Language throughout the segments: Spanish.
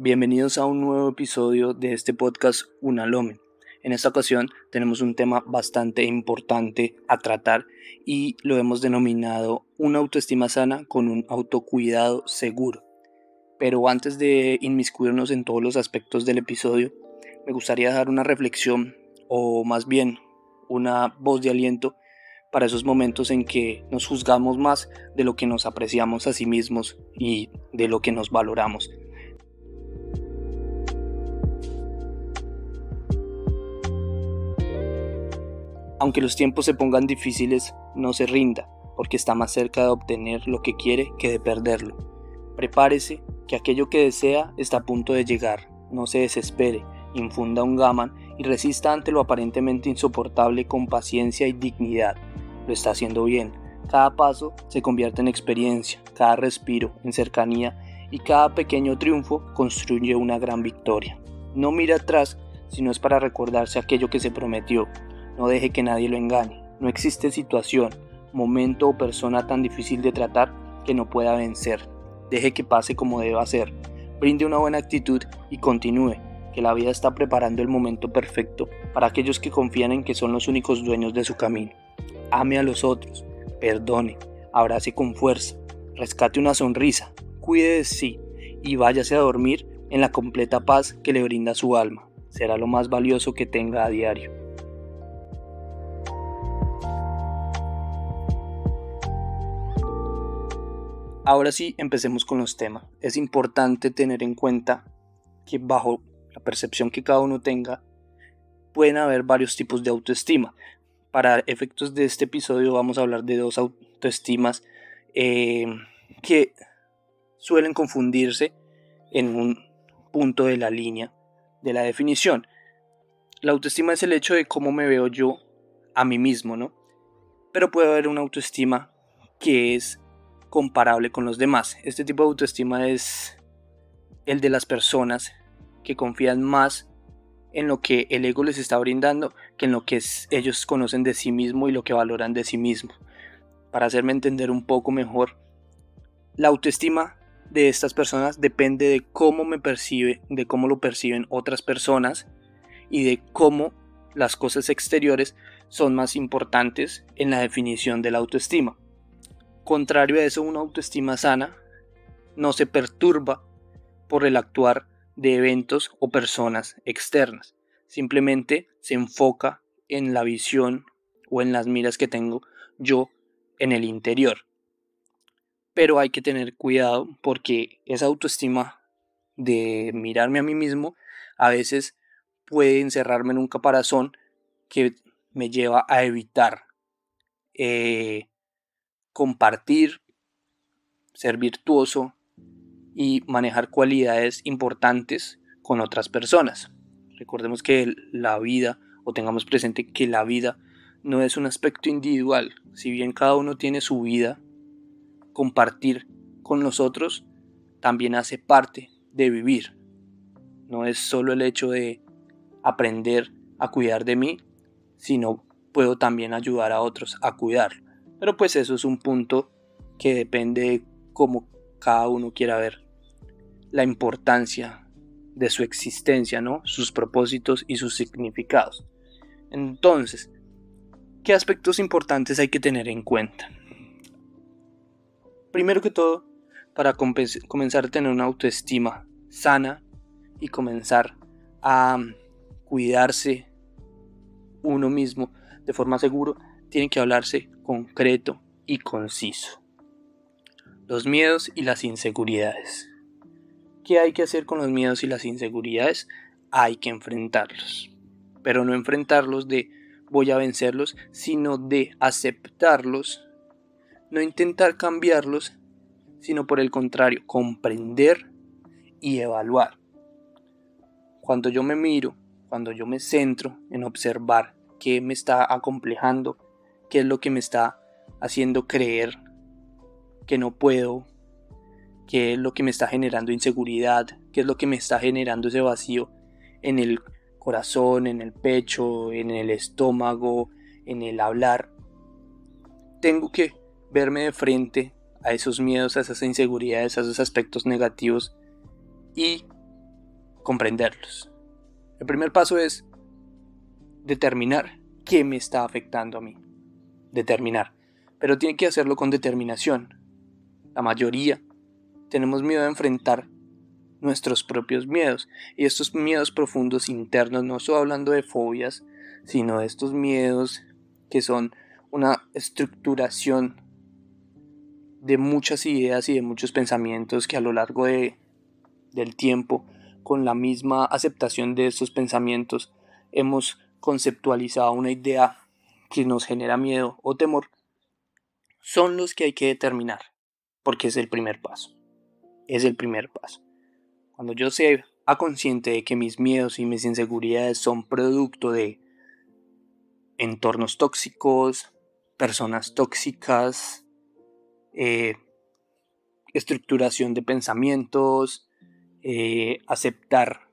Bienvenidos a un nuevo episodio de este podcast Unalomen. En esta ocasión tenemos un tema bastante importante a tratar y lo hemos denominado una autoestima sana con un autocuidado seguro. Pero antes de inmiscuirnos en todos los aspectos del episodio, me gustaría dar una reflexión o más bien una voz de aliento para esos momentos en que nos juzgamos más de lo que nos apreciamos a sí mismos y de lo que nos valoramos. Aunque los tiempos se pongan difíciles, no se rinda, porque está más cerca de obtener lo que quiere que de perderlo. Prepárese, que aquello que desea está a punto de llegar, no se desespere, infunda un gaman y resista ante lo aparentemente insoportable con paciencia y dignidad. Lo está haciendo bien. Cada paso se convierte en experiencia, cada respiro en cercanía y cada pequeño triunfo construye una gran victoria. No mire atrás si no es para recordarse aquello que se prometió. No deje que nadie lo engañe. No existe situación, momento o persona tan difícil de tratar que no pueda vencer. Deje que pase como deba ser. Brinde una buena actitud y continúe, que la vida está preparando el momento perfecto para aquellos que confían en que son los únicos dueños de su camino. Ame a los otros, perdone, abrace con fuerza, rescate una sonrisa, cuide de sí y váyase a dormir en la completa paz que le brinda su alma. Será lo más valioso que tenga a diario. Ahora sí, empecemos con los temas. Es importante tener en cuenta que bajo la percepción que cada uno tenga, pueden haber varios tipos de autoestima. Para efectos de este episodio vamos a hablar de dos autoestimas eh, que suelen confundirse en un punto de la línea de la definición. La autoestima es el hecho de cómo me veo yo a mí mismo, ¿no? Pero puede haber una autoestima que es comparable con los demás. Este tipo de autoestima es el de las personas que confían más en lo que el ego les está brindando que en lo que ellos conocen de sí mismo y lo que valoran de sí mismo. Para hacerme entender un poco mejor, la autoestima de estas personas depende de cómo me percibe, de cómo lo perciben otras personas y de cómo las cosas exteriores son más importantes en la definición de la autoestima. Contrario a eso, una autoestima sana no se perturba por el actuar de eventos o personas externas. Simplemente se enfoca en la visión o en las miras que tengo yo en el interior. Pero hay que tener cuidado porque esa autoestima de mirarme a mí mismo a veces puede encerrarme en un caparazón que me lleva a evitar eh, compartir, ser virtuoso y manejar cualidades importantes con otras personas. Recordemos que la vida, o tengamos presente que la vida no es un aspecto individual. Si bien cada uno tiene su vida, compartir con los otros también hace parte de vivir. No es solo el hecho de aprender a cuidar de mí, sino puedo también ayudar a otros a cuidar. Pero pues eso es un punto que depende de cómo cada uno quiera ver la importancia de su existencia, ¿no? Sus propósitos y sus significados. Entonces, ¿qué aspectos importantes hay que tener en cuenta? Primero que todo, para comenzar a tener una autoestima sana y comenzar a cuidarse uno mismo de forma segura, tiene que hablarse concreto y conciso. Los miedos y las inseguridades. ¿Qué hay que hacer con los miedos y las inseguridades? Hay que enfrentarlos. Pero no enfrentarlos de voy a vencerlos, sino de aceptarlos. No intentar cambiarlos, sino por el contrario, comprender y evaluar. Cuando yo me miro, cuando yo me centro en observar qué me está acomplejando, qué es lo que me está haciendo creer que no puedo, qué es lo que me está generando inseguridad, qué es lo que me está generando ese vacío en el corazón, en el pecho, en el estómago, en el hablar. Tengo que verme de frente a esos miedos, a esas inseguridades, a esos aspectos negativos y comprenderlos. El primer paso es determinar qué me está afectando a mí. Determinar. Pero tiene que hacerlo con determinación. La mayoría tenemos miedo a enfrentar nuestros propios miedos. Y estos miedos profundos internos, no estoy hablando de fobias, sino de estos miedos que son una estructuración de muchas ideas y de muchos pensamientos que a lo largo de, del tiempo, con la misma aceptación de estos pensamientos, hemos conceptualizado una idea que nos genera miedo o temor, son los que hay que determinar, porque es el primer paso. Es el primer paso. Cuando yo sea consciente de que mis miedos y mis inseguridades son producto de entornos tóxicos, personas tóxicas, eh, estructuración de pensamientos, eh, aceptar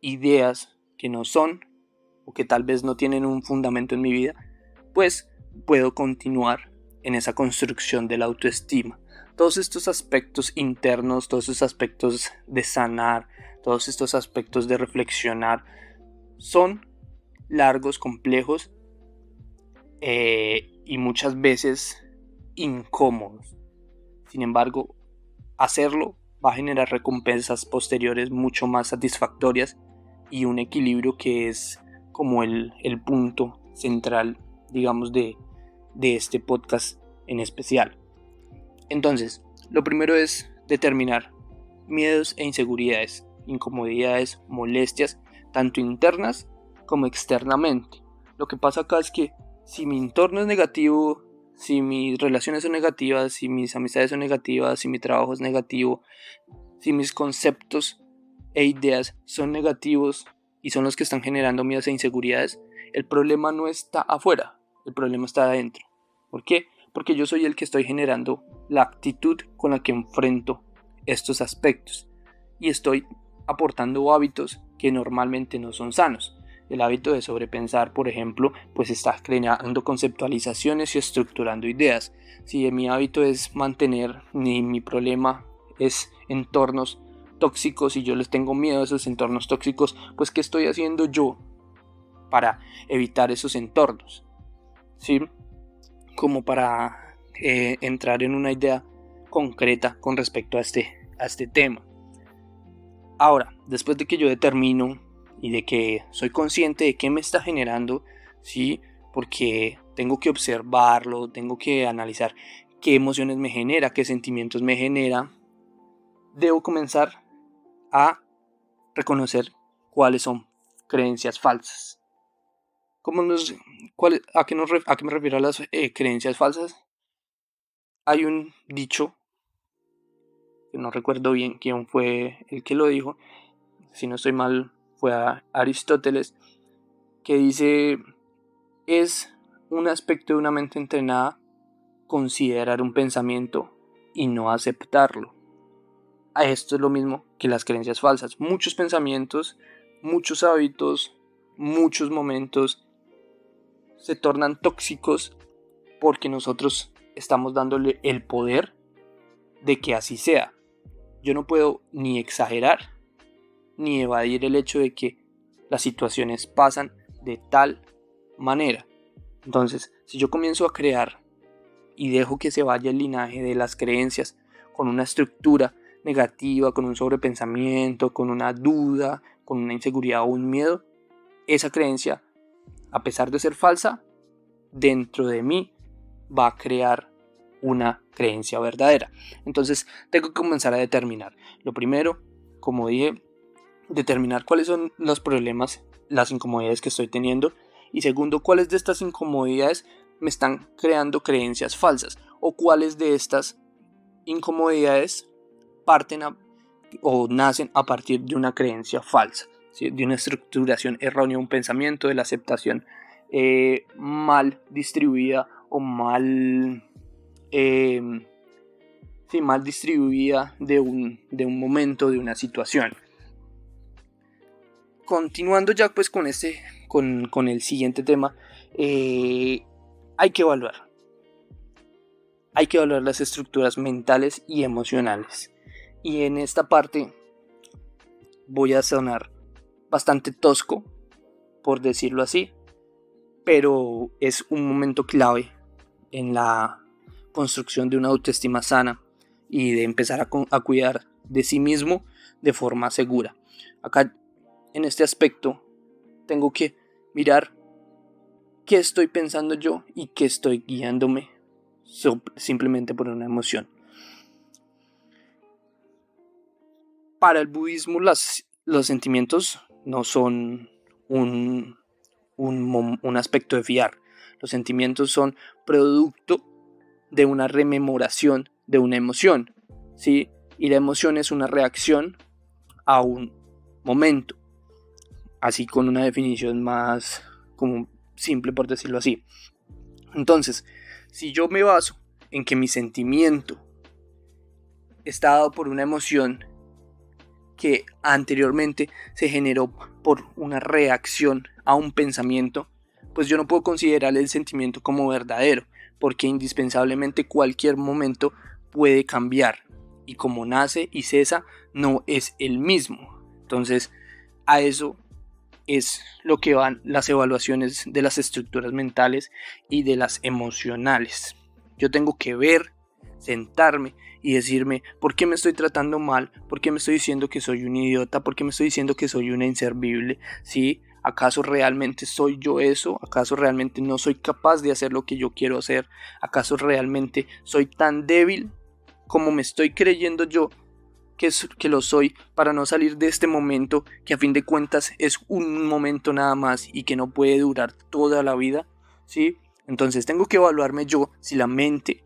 ideas que no son o que tal vez no tienen un fundamento en mi vida, pues puedo continuar en esa construcción de la autoestima todos estos aspectos internos, todos estos aspectos de sanar, todos estos aspectos de reflexionar, son largos, complejos eh, y muchas veces incómodos. Sin embargo, hacerlo va a generar recompensas posteriores mucho más satisfactorias y un equilibrio que es como el, punto central, digamos, de, de este podcast en especial. Entonces, lo primero es determinar miedos e inseguridades, incomodidades, molestias, tanto internas como externamente. Lo que pasa acá es que si mi entorno es negativo, si mis relaciones son negativas, si mis amistades son negativas, si mi trabajo es negativo, si mis conceptos e ideas son negativos y son los que están generando miedos e inseguridades, el problema no está afuera, el problema está adentro. ¿Por qué? porque yo soy el que estoy generando la actitud con la que enfrento estos aspectos y estoy aportando hábitos que normalmente no son sanos. El hábito de sobrepensar, por ejemplo, pues está creando conceptualizaciones y estructurando ideas. Si mi hábito es mantener, ni mi problema es entornos tóxicos y yo les tengo miedo a esos entornos tóxicos, pues ¿qué estoy haciendo yo para evitar esos entornos? ¿Sí? como para eh, entrar en una idea concreta con respecto a este, a este tema. Ahora, después de que yo determino y de que soy consciente de qué me está generando, sí, porque tengo que observarlo, tengo que analizar qué emociones me genera, qué sentimientos me genera, debo comenzar a reconocer cuáles son creencias falsas nos, a, qué me refiero a las eh, creencias falsas? Hay un dicho, que no recuerdo bien quién fue el que lo dijo, si no estoy mal, fue a Aristóteles, que dice, es un aspecto de una mente entrenada considerar un pensamiento y no aceptarlo. A esto es lo mismo que las creencias falsas. Muchos pensamientos, muchos hábitos, muchos momentos se tornan tóxicos porque nosotros estamos dándole el poder de que así sea. Yo no puedo ni exagerar ni evadir el hecho de que las situaciones pasan de tal manera. Entonces, si yo comienzo a crear y dejo que se vaya el linaje de las creencias con una estructura negativa, con un sobrepensamiento, con una duda, con una inseguridad o un miedo, esa creencia a pesar de ser falsa, dentro de mí va a crear una creencia verdadera. Entonces tengo que comenzar a determinar. Lo primero, como dije, determinar cuáles son los problemas, las incomodidades que estoy teniendo. Y segundo, cuáles de estas incomodidades me están creando creencias falsas. O cuáles de estas incomodidades parten o nacen a partir de una creencia falsa de una estructuración errónea, un pensamiento de la aceptación eh, mal distribuida o mal, em, mal distribuida de un, de un momento, de una situación. Continuando ya pues con, este, con, el siguiente tema, eh, hay que evaluar. Hay que evaluar las estructuras mentales y emocionales. Y en esta parte voy a sonar bastante tosco, por decirlo así, pero es un momento clave en la construcción de una autoestima sana y de empezar a, cuidar de sí mismo de forma segura. Acá, en este aspecto, tengo que mirar qué estoy pensando yo y qué estoy guiándome simplemente por una emoción. Para el budismo los sentimientos no son un, un, aspecto de fiar. Los sentimientos son producto de una rememoración de una emoción, ¿sí? Y la emoción es una reacción a un momento, así con una definición más como simple por decirlo así. Entonces, si yo me baso en que mi sentimiento está dado por una emoción que anteriormente se generó por una reacción a un pensamiento, pues yo no puedo considerar el sentimiento como verdadero, porque indispensablemente cualquier momento puede cambiar y como nace y cesa no es el mismo. Entonces, a eso es lo que van las evaluaciones de las estructuras mentales y de las emocionales. Yo tengo que ver, sentarme y decirme por qué me estoy tratando mal, por qué me estoy diciendo que soy un idiota, por qué me estoy diciendo que soy una inservible, ¿sí? ¿Acaso realmente soy yo eso? ¿Acaso realmente no soy capaz de hacer lo que yo quiero hacer? ¿Acaso realmente soy tan débil como me estoy creyendo yo que, que lo soy para no salir de este momento que a fin de cuentas es un momento nada más y que no puede durar toda la vida, ¿sí? Entonces tengo que evaluarme yo si la mente,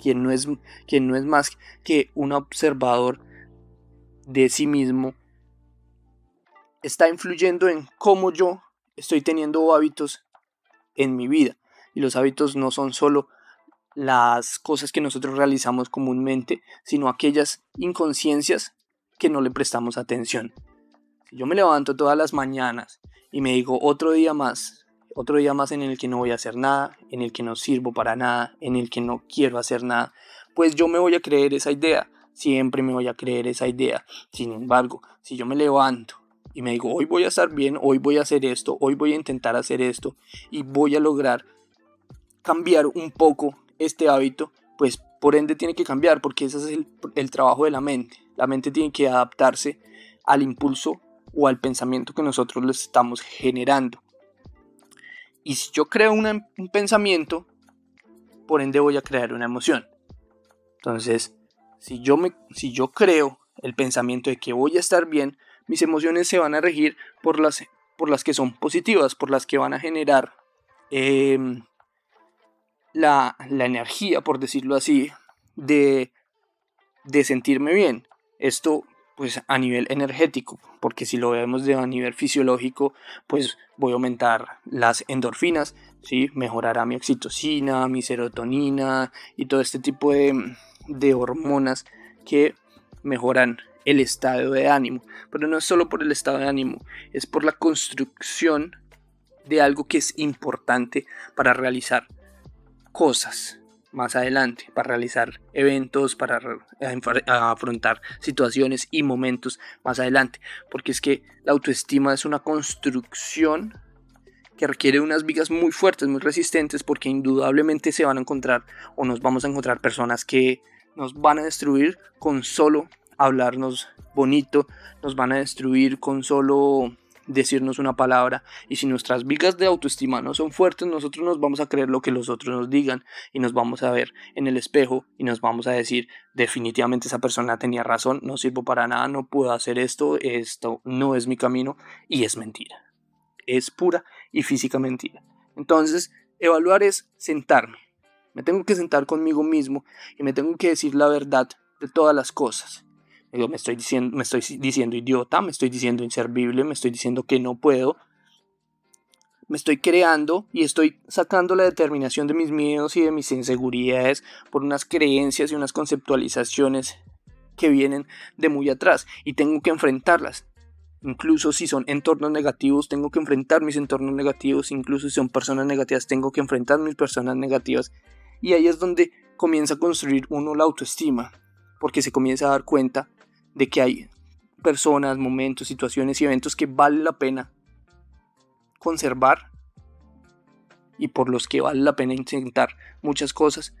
quien no es, quien no es más que un observador de sí mismo, está influyendo en cómo yo estoy teniendo hábitos en mi vida. Y los hábitos no son solo las cosas que nosotros realizamos comúnmente, sino aquellas inconsciencias que no le prestamos atención. Yo me levanto todas las mañanas y me digo otro día más, otro día más en el que no voy a hacer nada, en el que no sirvo para nada, en el que no quiero hacer nada, pues yo me voy a creer esa idea, siempre me voy a creer esa idea. Sin embargo, si yo me levanto y me digo, hoy voy a estar bien, hoy voy a hacer esto, hoy voy a intentar hacer esto y voy a lograr cambiar un poco este hábito, pues por ende tiene que cambiar, porque ese es el, trabajo de la mente. La mente tiene que adaptarse al impulso o al pensamiento que nosotros le estamos generando. Y si yo creo un pensamiento, por ende voy a crear una emoción. Entonces, si yo, me, si yo creo el pensamiento de que voy a estar bien, mis emociones se van a regir por las, por las que son positivas, por las que van a generar em, la, energía, por decirlo así, de, de sentirme bien. Esto pues a nivel energético, porque si lo vemos de a nivel fisiológico, pues voy a aumentar las endorfinas, ¿sí? mejorará mi oxitocina, mi serotonina y todo este tipo de, de hormonas que mejoran el estado de ánimo. Pero no es solo por el estado de ánimo, es por la construcción de algo que es importante para realizar cosas más adelante, para realizar eventos, para afrontar situaciones y momentos más adelante. Porque es que la autoestima es una construcción que requiere unas vigas muy fuertes, muy resistentes, porque indudablemente se van a encontrar o nos vamos a encontrar personas que nos van a destruir con solo hablarnos bonito, nos van a destruir con solo decirnos una palabra y si nuestras vigas de autoestima no son fuertes, nosotros nos vamos a creer lo que los otros nos digan y nos vamos a ver en el espejo y nos vamos a decir definitivamente esa persona tenía razón, no sirvo para nada, no puedo hacer esto, esto no es mi camino y es mentira. Es pura y física mentira. Entonces, evaluar es sentarme. Me tengo que sentar conmigo mismo y me tengo que decir la verdad de todas las cosas me estoy diciendo, me estoy diciendo idiota, me estoy diciendo inservible, me estoy diciendo que no puedo. Me estoy creando y estoy sacando la determinación de mis miedos y de mis inseguridades por unas creencias y unas conceptualizaciones que vienen de muy atrás y tengo que enfrentarlas. Incluso si son entornos negativos, tengo que enfrentar mis entornos negativos. Incluso si son personas negativas, tengo que enfrentar mis personas negativas. Y ahí es donde comienza a construir uno la autoestima, porque se comienza a dar cuenta de que hay personas, momentos, situaciones y eventos que vale la pena conservar y por los que vale la pena intentar muchas cosas,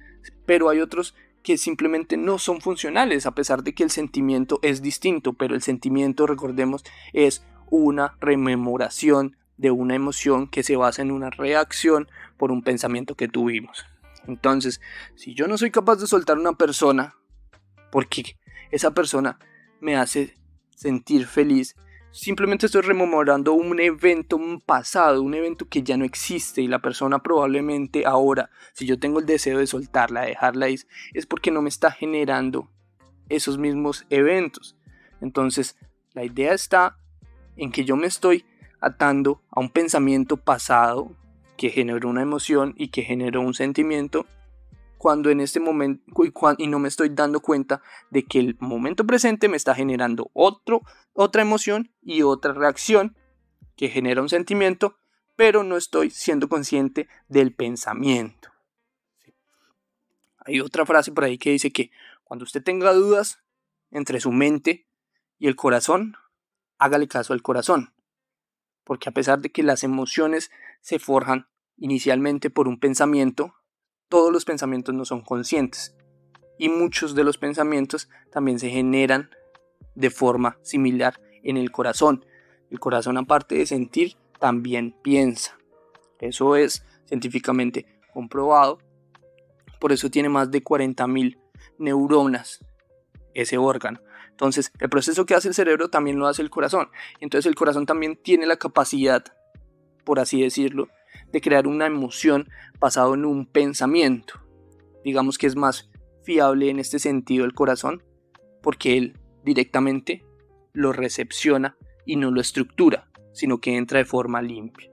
pero hay otros que simplemente no son funcionales, a pesar de que el sentimiento es distinto, pero el sentimiento, recordemos, es una rememoración de una emoción que se basa en una reacción por un pensamiento que tuvimos. Entonces, si yo no soy capaz de soltar una persona, porque esa persona me hace sentir feliz, simplemente estoy rememorando un evento un pasado, un evento que ya no existe y la persona probablemente ahora, si yo tengo el deseo de soltarla, de dejarla ir, es porque no me está generando esos mismos eventos. Entonces, la idea está en que yo me estoy atando a un pensamiento pasado que generó una emoción y que generó un sentimiento cuando en este momento y no me estoy dando cuenta de que el momento presente me está generando otro, otra emoción y otra reacción que genera un sentimiento, pero no estoy siendo consciente del pensamiento. Hay otra frase por ahí que dice que cuando usted tenga dudas entre su mente y el corazón, hágale caso al corazón. Porque a pesar de que las emociones se forjan inicialmente por un pensamiento, todos los pensamientos no son conscientes y muchos de los pensamientos también se generan de forma similar en el corazón. El corazón aparte de sentir también piensa. Eso es científicamente comprobado. Por eso tiene más de 40.000 neuronas ese órgano. Entonces, el proceso que hace el cerebro también lo hace el corazón. Entonces, el corazón también tiene la capacidad, por así decirlo, de crear una emoción basado en un pensamiento. Digamos que es más fiable en este sentido el corazón porque él directamente lo recepciona y no lo estructura, sino que entra de forma limpia.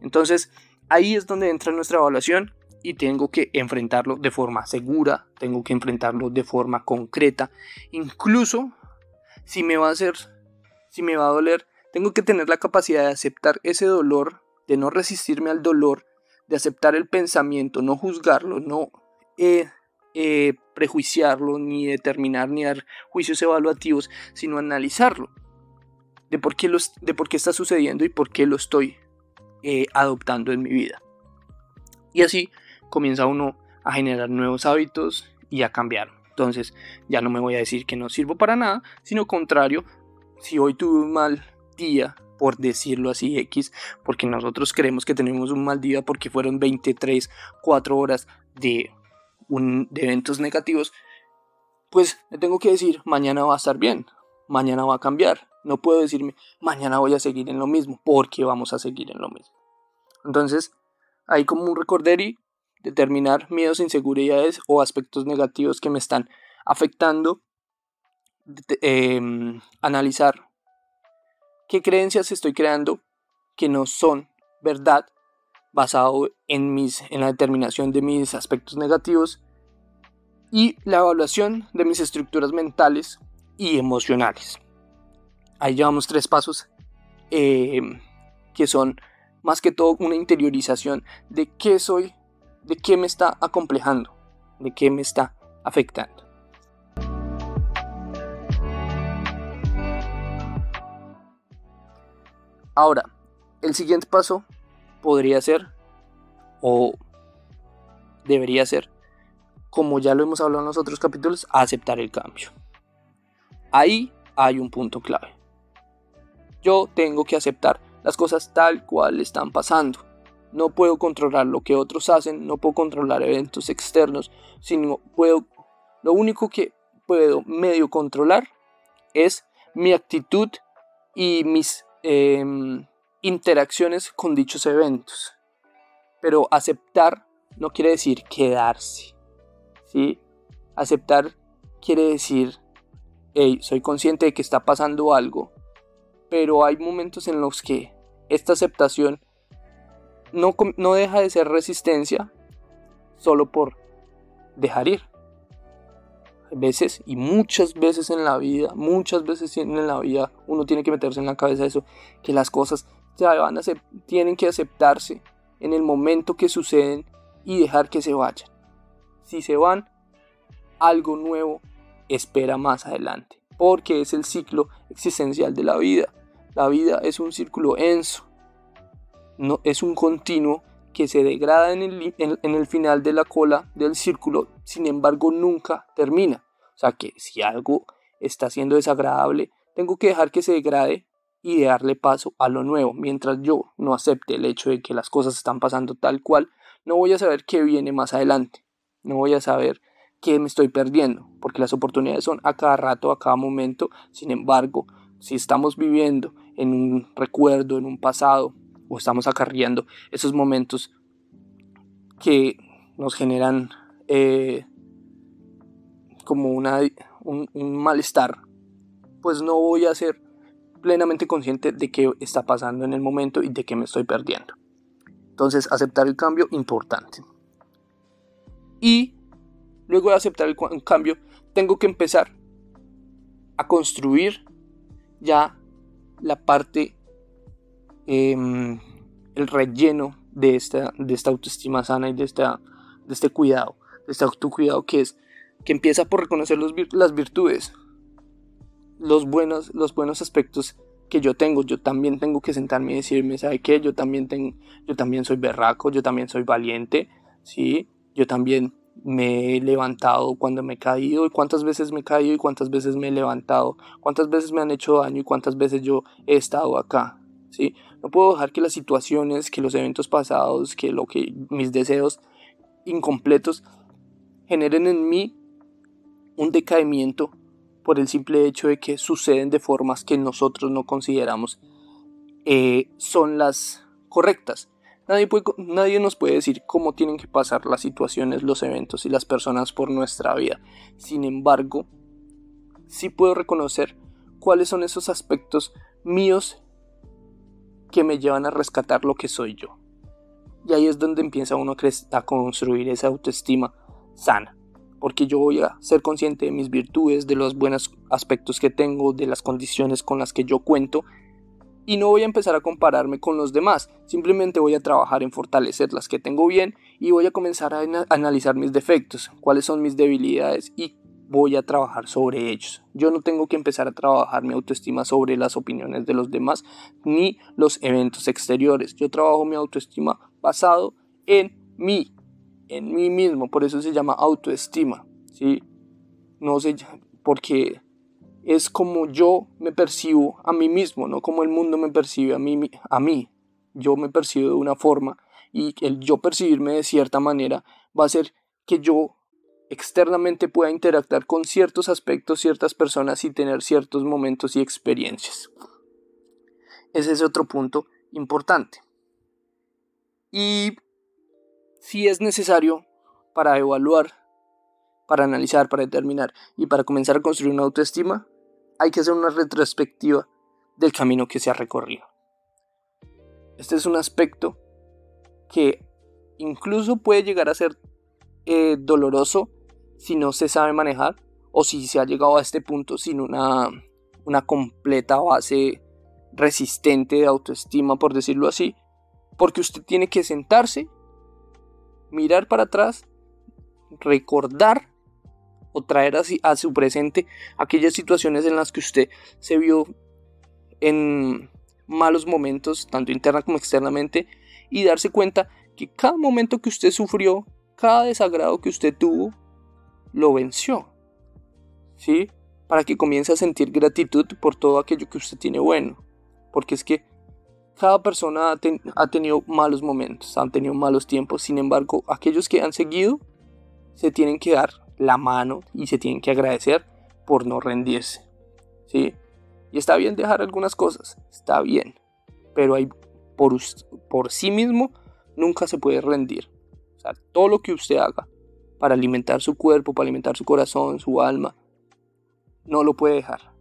Entonces, ahí es donde entra nuestra evaluación y tengo que enfrentarlo de forma segura, tengo que enfrentarlo de forma concreta, incluso si me va a hacer, si me va a doler, tengo que tener la capacidad de aceptar ese dolor de no resistirme al dolor, de aceptar el pensamiento, no juzgarlo, no eh, eh, prejuiciarlo, ni determinar, ni dar juicios evaluativos, sino analizarlo, de por qué, los, de por qué está sucediendo y por qué lo estoy eh, adoptando en mi vida. Y así comienza uno a generar nuevos hábitos y a cambiar. Entonces ya no me voy a decir que no sirvo para nada, sino contrario, si hoy tuve un mal día, por decirlo así, X, porque nosotros creemos que tenemos un mal día porque fueron 23, 4 horas de, un, eventos negativos, pues le tengo que decir, mañana va a estar bien, mañana va a cambiar. No puedo decirme, mañana voy a seguir en lo mismo, porque vamos a seguir en lo mismo. Entonces, hay como un y determinar miedos, inseguridades o aspectos negativos que me están afectando, em, analizar qué creencias estoy creando que no son verdad basado en, mis, en la determinación de mis aspectos negativos y la evaluación de mis estructuras mentales y emocionales. Ahí llevamos tres pasos eh, que son más que todo una interiorización de qué soy, de qué me está acomplejando, de qué me está afectando. Ahora, el siguiente paso podría ser, o debería ser, como ya lo hemos hablado en los otros capítulos, aceptar el cambio. Ahí hay un punto clave. Yo tengo que aceptar las cosas tal cual están pasando. No puedo controlar lo que otros hacen, no puedo controlar eventos externos, sino puedo, lo único que puedo medio controlar es mi actitud y mis Em, interacciones con dichos eventos. Pero aceptar no quiere decir quedarse. ¿sí? Aceptar quiere decir, hey, soy consciente de que está pasando algo, pero hay momentos en los que esta aceptación no, no deja de ser resistencia solo por dejar ir veces y muchas veces en la vida, muchas veces en la vida uno tiene que meterse en la cabeza eso, que las cosas van a tienen que aceptarse en el momento que suceden y dejar que se vayan. Si se van, algo nuevo espera más adelante. porque es el ciclo existencial de la vida. La vida es un círculo enso, no, es un continuo que se degrada en el, en el final de la cola del círculo, sin embargo nunca termina. O sea que si algo está siendo desagradable, tengo que dejar que se degrade y darle paso a lo nuevo. Mientras yo no acepte el hecho de que las cosas están pasando tal cual, no voy a saber qué viene más adelante. No voy a saber qué me estoy perdiendo, porque las oportunidades son a cada rato, a cada momento. Sin embargo, si estamos viviendo en un recuerdo, en un pasado, o estamos acarreando esos momentos que nos generan eh, como una, un, un malestar, pues no voy a ser plenamente consciente de qué está pasando en el momento y de qué me estoy perdiendo. Entonces, aceptar el cambio, importante. Y luego de aceptar el cambio, tengo que empezar a construir ya la parte, em, el relleno de esta, de esta autoestima sana y de, esta, de este cuidado, de este autocuidado que es que empieza por reconocer los, las virtudes, los buenos, los buenos aspectos que yo tengo. Yo también tengo que sentarme y decirme, ¿sabe qué? Yo también, tengo, yo también soy berraco, yo también soy valiente, ¿sí? Yo también me he levantado cuando me he caído y cuántas veces me he caído y cuántas veces me he levantado, cuántas veces me han hecho daño y cuántas veces yo he estado acá, No puedo dejar que las situaciones, que los eventos pasados, que lo que mis deseos incompletos generen en mí un decaimiento por el simple hecho de que suceden de formas que nosotros no consideramos eh, son las correctas. Nadie, nadie nos puede decir cómo tienen que pasar las situaciones, los eventos y las personas por nuestra vida. Sin embargo, sí puedo reconocer cuáles son esos aspectos míos que me llevan a rescatar lo que soy yo. Y ahí es donde empieza uno a construir esa autoestima sana porque yo voy a ser consciente de mis virtudes, de los buenos aspectos que tengo, de las condiciones con las que yo cuento, y no voy a empezar a compararme con los demás, simplemente voy a trabajar en fortalecer las que tengo bien y voy a comenzar a analizar mis defectos, cuáles son mis debilidades y voy a trabajar sobre ellos. Yo no tengo que empezar a trabajar mi autoestima sobre las opiniones de los demás ni los eventos exteriores. Yo trabajo mi autoestima basado en mí, en mí mismo, por eso se llama autoestima, ¿sí? No sé, porque es como yo me percibo a mí mismo, no como el mundo me percibe a mí, a mí. Yo me percibo de una forma y el yo percibirme de cierta manera va a hacer que yo externamente pueda interactuar con ciertos aspectos, ciertas personas y tener ciertos momentos y experiencias. Ese es otro punto importante. Y si es necesario para evaluar, para analizar, para determinar y para comenzar a construir una autoestima, hay que hacer una retrospectiva del camino que se ha recorrido. Este es un aspecto que incluso puede llegar a ser eh, doloroso si no se sabe manejar o si se ha llegado a este punto sin una, una completa base resistente de autoestima, por decirlo así, porque usted tiene que sentarse mirar para atrás, recordar o traer así a su presente aquellas situaciones en las que usted se vio en malos momentos, tanto interna como externamente, y darse cuenta que cada momento que usted sufrió, cada desagrado que usted tuvo, lo venció. ¿Sí? Para que comience a sentir gratitud por todo aquello que usted tiene bueno. Porque es que cada persona ha, tenido malos momentos, han tenido malos tiempos, sin embargo, aquellos que han seguido se tienen que dar la mano y se tienen que agradecer por no rendirse. ¿sí? Y está bien dejar algunas cosas, está bien, pero hay, por, por sí mismo nunca se puede rendir. O sea, todo lo que usted haga para alimentar su cuerpo, para alimentar su corazón, su alma, no lo puede dejar,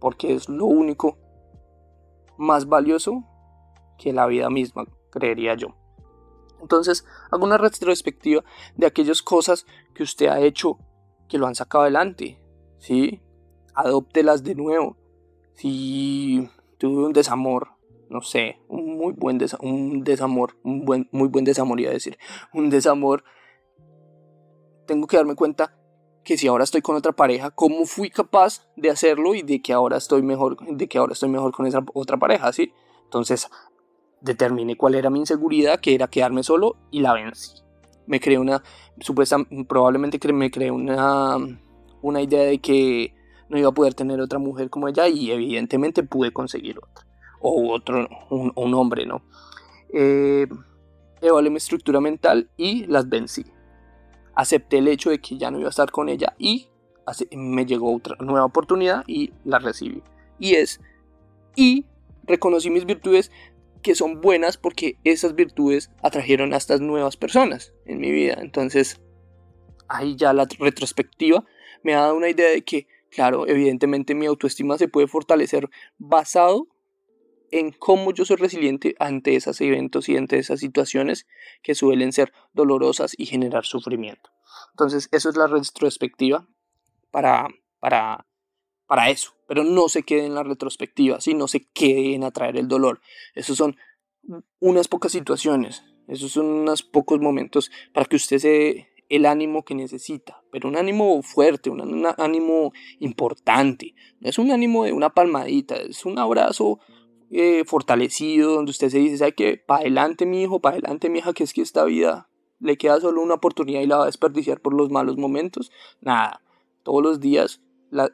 porque es lo único más valioso que la vida misma, creería yo. Entonces, hago una retrospectiva de aquellas cosas que usted ha hecho que lo han sacado adelante, ¿sí? Adóptelas de nuevo. Si tuve un desamor, no sé, un muy buen un desamor, un muy buen desamor, iba a decir, un desamor, tengo que darme cuenta que si ahora estoy con otra pareja, cómo fui capaz de hacerlo y de que ahora estoy mejor, de que ahora estoy mejor con esa otra pareja, ¿sí? Entonces, determiné cuál era mi inseguridad, que era quedarme solo y la vencí. Me creé una, supuesta, probablemente me creé una, una idea de que no iba a poder tener otra mujer como ella y evidentemente pude conseguir otra. O otro, un, hombre, ¿no? Eh, evalué mi estructura mental y las vencí. Acepté el hecho de que ya no iba a estar con ella y me llegó otra nueva oportunidad y la recibí. Y es, y reconocí mis virtudes que son buenas porque esas virtudes atrajeron a estas nuevas personas en mi vida. Entonces, ahí ya la retrospectiva me ha dado una idea de que, claro, evidentemente mi autoestima se puede fortalecer basado en cómo yo soy resiliente ante esos eventos y ante esas situaciones que suelen ser dolorosas y generar sufrimiento. Entonces, eso es la retrospectiva para, para, para eso. Pero no se quede en la retrospectiva, ¿sí? no se quede en atraer el dolor. Esos son unas pocas situaciones, esos son unos pocos momentos para que usted se el ánimo que necesita, pero un ánimo fuerte, un, ánimo importante. Es un ánimo de una palmadita, es un abrazo eh, fortalecido donde usted se dice, ¿sabe qué? Para adelante mi hijo, para adelante mi hija, que es que esta vida le queda solo una oportunidad y la va a desperdiciar por los malos momentos. Nada, todos los días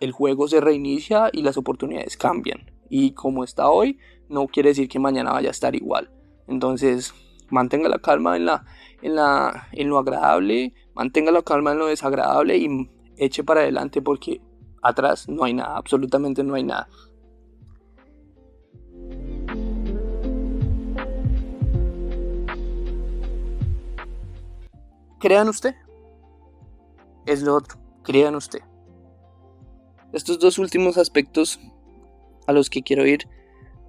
el juego se reinicia y las oportunidades cambian. Y como está hoy, no quiere decir que mañana vaya a estar igual. Entonces, mantenga la calma en, la, en, la, en lo agradable, mantenga la calma en lo desagradable y eche para adelante porque atrás no hay nada, absolutamente no hay nada. Crean usted. Es lo otro. Crean usted. Estos dos últimos aspectos a los que quiero ir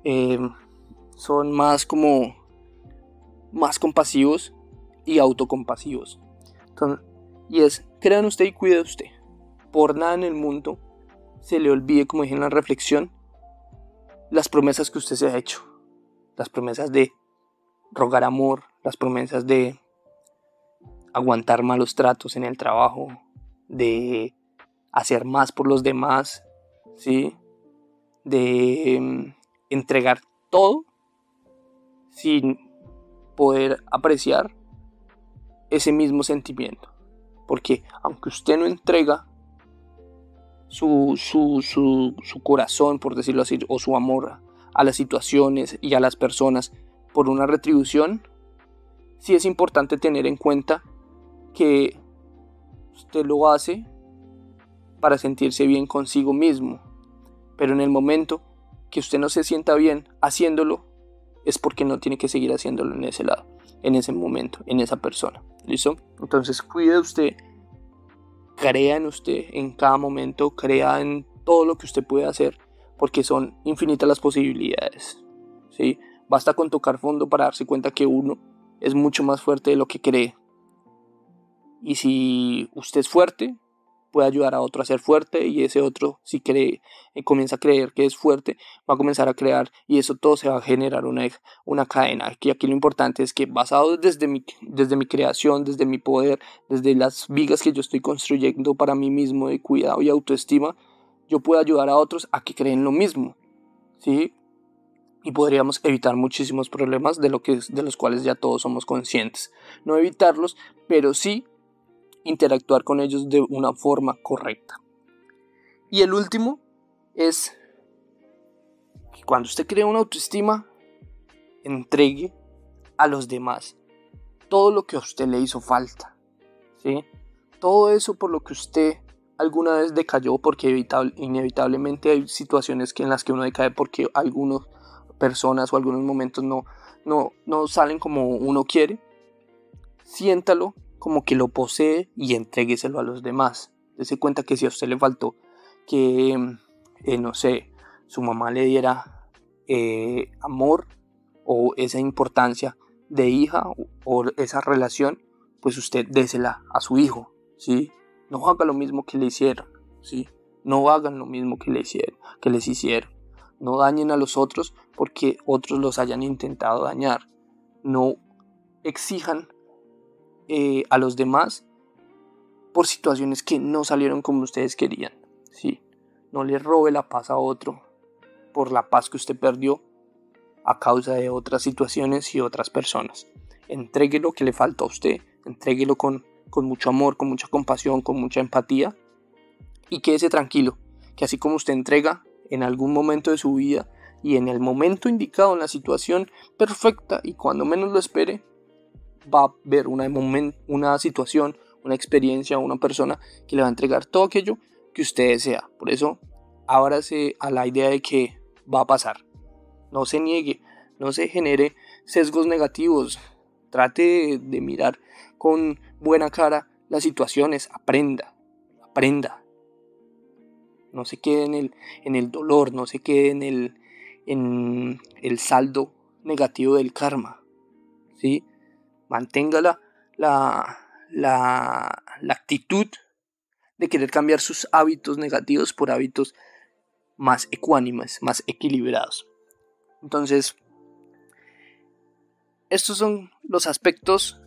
eh, son más como más compasivos y autocompasivos. y es, crean usted y cuide usted. Por nada en el mundo se le olvide, como dije en la reflexión, las promesas que usted se ha hecho. Las promesas de rogar amor, las promesas de aguantar malos tratos en el trabajo, de hacer más por los demás, ¿sí? De mm, entregar todo sin poder apreciar ese mismo sentimiento. Porque aunque usted no entrega su, su, su, su, corazón, por decirlo así, o su amor a las situaciones y a las personas por una retribución, sí es importante tener en cuenta que usted lo hace para sentirse bien consigo mismo. Pero en el momento que usted no se sienta bien haciéndolo, es porque no tiene que seguir haciéndolo en ese lado, en ese momento, en esa persona. ¿Listo? Entonces cuide usted, crea en usted en cada momento, crea en todo lo que usted puede hacer, porque son infinitas las posibilidades. ¿sí? Basta con tocar fondo para darse cuenta que uno es mucho más fuerte de lo que cree. Y si usted es fuerte, puede ayudar a otro a ser fuerte y ese otro si cree eh, comienza a creer que es fuerte va a comenzar a crear y eso todo se va a generar una, una cadena aquí, aquí lo importante es que basado desde mi, desde mi creación desde mi poder desde las vigas que yo estoy construyendo para mí mismo de cuidado y autoestima yo puedo ayudar a otros a que creen lo mismo ¿sí? y podríamos evitar muchísimos problemas de, lo que, de los cuales ya todos somos conscientes no evitarlos pero sí interactuar con ellos de una forma correcta. Y el último es que cuando usted crea una autoestima, entregue a los demás todo lo que a usted le hizo falta. ¿sí? Todo eso por lo que usted alguna vez decayó, porque inevitablemente hay situaciones que en las que uno decae porque algunas personas o algunos momentos no, no, no salen como uno quiere. Siéntalo como que lo posee y entrégueselo a los demás. Dese cuenta que si a usted le faltó que, eh, no sé, su mamá le diera eh, amor o esa importancia de hija o, esa relación, pues usted désela a su hijo, ¿sí? No haga lo mismo que le hicieron, ¿sí? No hagan lo mismo que, le que les hicieron. No dañen a los otros porque otros los hayan intentado dañar. No exijan eh, a los demás por situaciones que no salieron como ustedes querían. ¿sí? No le robe la paz a otro por la paz que usted perdió a causa de otras situaciones y otras personas. Entregue lo que le falta a usted, entréguelo con, con mucho amor, con mucha compasión, con mucha empatía y quédese tranquilo, que así como usted entrega en algún momento de su vida y en el momento indicado, en la situación perfecta y cuando menos lo espere, va a haber una, una situación, una experiencia, una persona que le va a entregar todo aquello que usted desea. Por eso, ábrase a la idea de que va a pasar. No se niegue, no se genere sesgos negativos. Trate de mirar con buena cara las situaciones, aprenda, aprenda. No se quede en el, en el dolor, no se quede en el, en el saldo negativo del karma. ¿sí? Mantenga la, la, la, la actitud de querer cambiar sus hábitos negativos por hábitos más ecuánimes, más equilibrados. Entonces, estos son los aspectos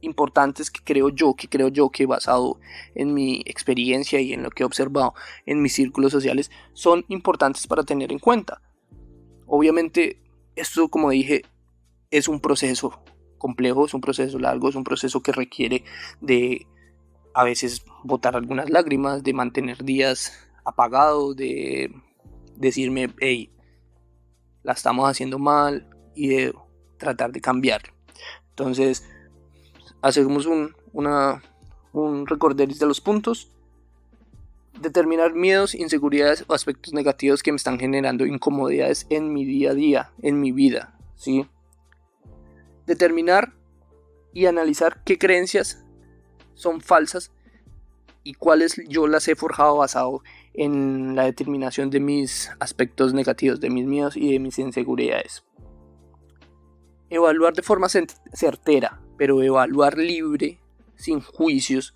importantes que creo yo, que creo yo que basado en mi experiencia y en lo que he observado en mis círculos sociales, son importantes para tener en cuenta. Obviamente, esto, como dije, es un proceso complejo, es un proceso largo, es un proceso que requiere de a veces botar algunas lágrimas, de mantener días apagados, de decirme, hey, la estamos haciendo mal y de tratar de cambiar. Entonces, hacemos un, una, un de los puntos. Determinar miedos, inseguridades o aspectos negativos que me están generando incomodidades en mi día a día, en mi vida. ¿sí? Determinar y analizar qué creencias son falsas y cuáles yo las he forjado basado en la determinación de mis aspectos negativos, de mis miedos y de mis inseguridades. Evaluar de forma certera, pero evaluar libre, sin juicios,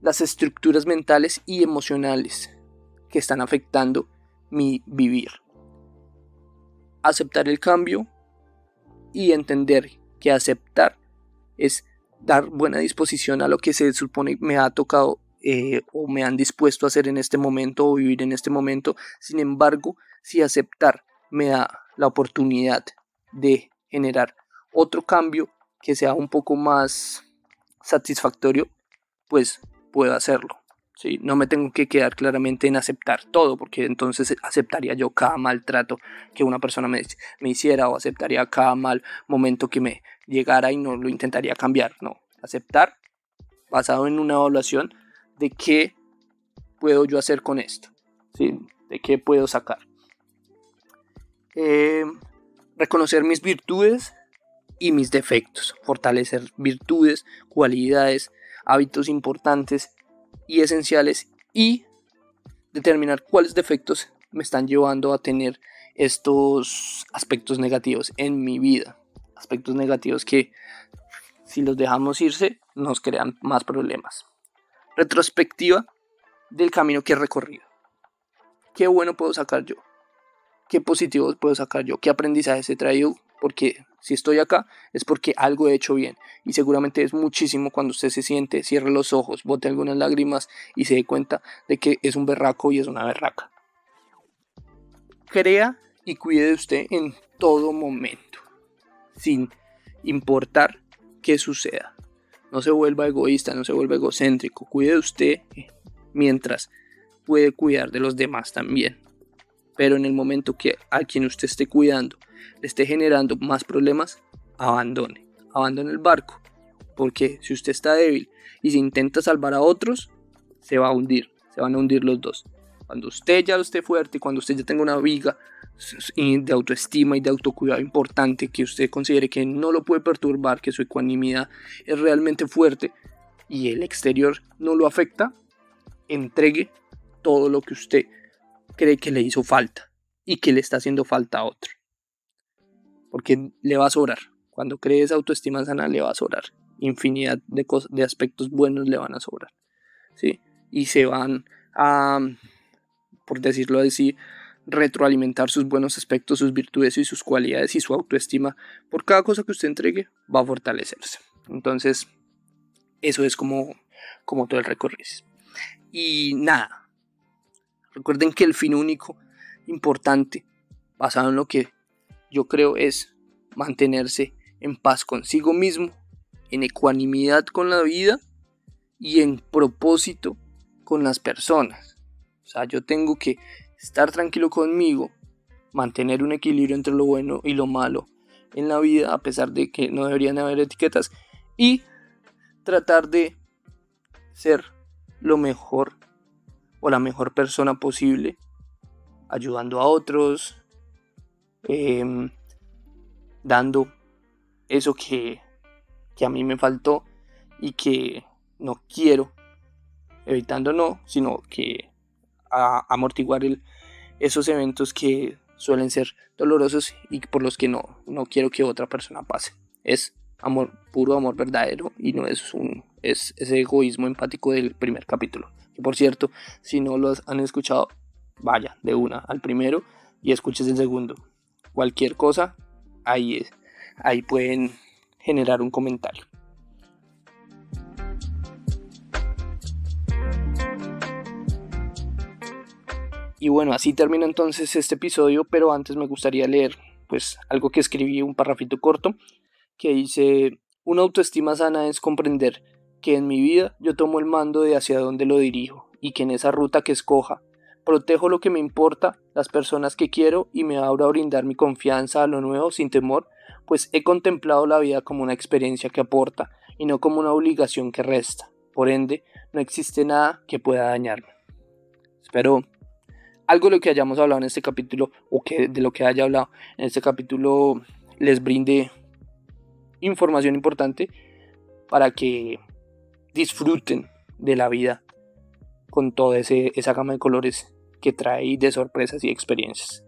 las estructuras mentales y emocionales que están afectando mi vivir. Aceptar el cambio y entender que aceptar es dar buena disposición a lo que se supone me ha tocado eh, o me han dispuesto a hacer en este momento o vivir en este momento. Sin embargo, si aceptar me da la oportunidad de generar otro cambio que sea un poco más satisfactorio, pues puedo hacerlo. ¿Sí? No me tengo que quedar claramente en aceptar todo, porque entonces aceptaría yo cada maltrato que una persona me, me hiciera o aceptaría cada mal momento que me llegara y no lo intentaría cambiar. No, aceptar basado en una evaluación de qué puedo yo hacer con esto, ¿sí? de qué puedo sacar. Eh, reconocer mis virtudes y mis defectos, fortalecer virtudes, cualidades, hábitos importantes y esenciales y determinar cuáles defectos me están llevando a tener estos aspectos negativos en mi vida. Aspectos negativos que si los dejamos irse nos crean más problemas retrospectiva del camino que he recorrido. ¿Qué bueno puedo sacar yo? ¿Qué positivo puedo sacar yo? ¿Qué aprendizajes he traído? Porque si estoy acá es porque algo he hecho bien. Y seguramente es muchísimo cuando usted se siente, cierre los ojos, bote algunas lágrimas y se dé cuenta de que es un berraco y es una berraca. Crea y cuide de usted en todo momento, sin importar qué suceda. No se vuelva egoísta, no se vuelva egocéntrico. Cuide de usted mientras puede cuidar de los demás también. Pero en el momento que a quien usted esté cuidando le esté generando más problemas, abandone. Abandone el barco. Porque si usted está débil y se intenta salvar a otros, se va a hundir. Se van a hundir los dos. Cuando usted ya esté fuerte, cuando usted ya tenga una viga de autoestima y de autocuidado importante que usted considere que no lo puede perturbar, que su ecuanimidad es realmente fuerte y el exterior no lo afecta, entregue todo lo que usted cree que le hizo falta y que le está haciendo falta a otro. Porque le va a sobrar. Cuando cree esa autoestima sana, le va a sobrar. Infinidad de, de aspectos buenos le van a sobrar. ¿sí? Y se van a, por decirlo así, retroalimentar sus buenos aspectos, sus virtudes y sus cualidades y su autoestima por cada cosa que usted entregue va a fortalecerse. Entonces, eso es como como todo el recorrido. Y nada, recuerden que el fin único importante, basado en lo que yo creo es mantenerse en paz consigo mismo, en ecuanimidad con la vida y en propósito con las personas. O sea, yo tengo que estar tranquilo conmigo, mantener un equilibrio entre lo bueno y lo malo en la vida, a pesar de que no deberían haber etiquetas, y tratar de ser lo mejor o la mejor persona posible, ayudando a otros, em, dando eso que, que a mí me faltó y que no quiero, evitando no, sino que amortiguar esos eventos que suelen ser dolorosos y por los que no, no quiero que otra persona pase. Es amor, puro amor verdadero y no es es ese egoísmo empático del primer capítulo. Por cierto, si no lo han escuchado, vaya de una al primero y escuches el segundo. Cualquier cosa, ahí es, ahí pueden generar un comentario. Y bueno, así termina entonces este episodio, pero antes me gustaría leer pues algo que escribí, un parrafito corto, que dice, una autoestima sana es comprender que en mi vida yo tomo el mando de hacia dónde lo dirijo y que en esa ruta que escoja protejo lo que me importa, las personas que quiero y me abro a brindar mi confianza a lo nuevo sin temor, pues he contemplado la vida como una experiencia que aporta y no como una obligación que resta. Por ende, no existe nada que pueda dañarme. Espero algo de lo que hayamos hablado en este capítulo o que de lo que haya hablado en este capítulo les brinde información importante para que disfruten de la vida con toda esa gama de colores que trae de sorpresas y experiencias.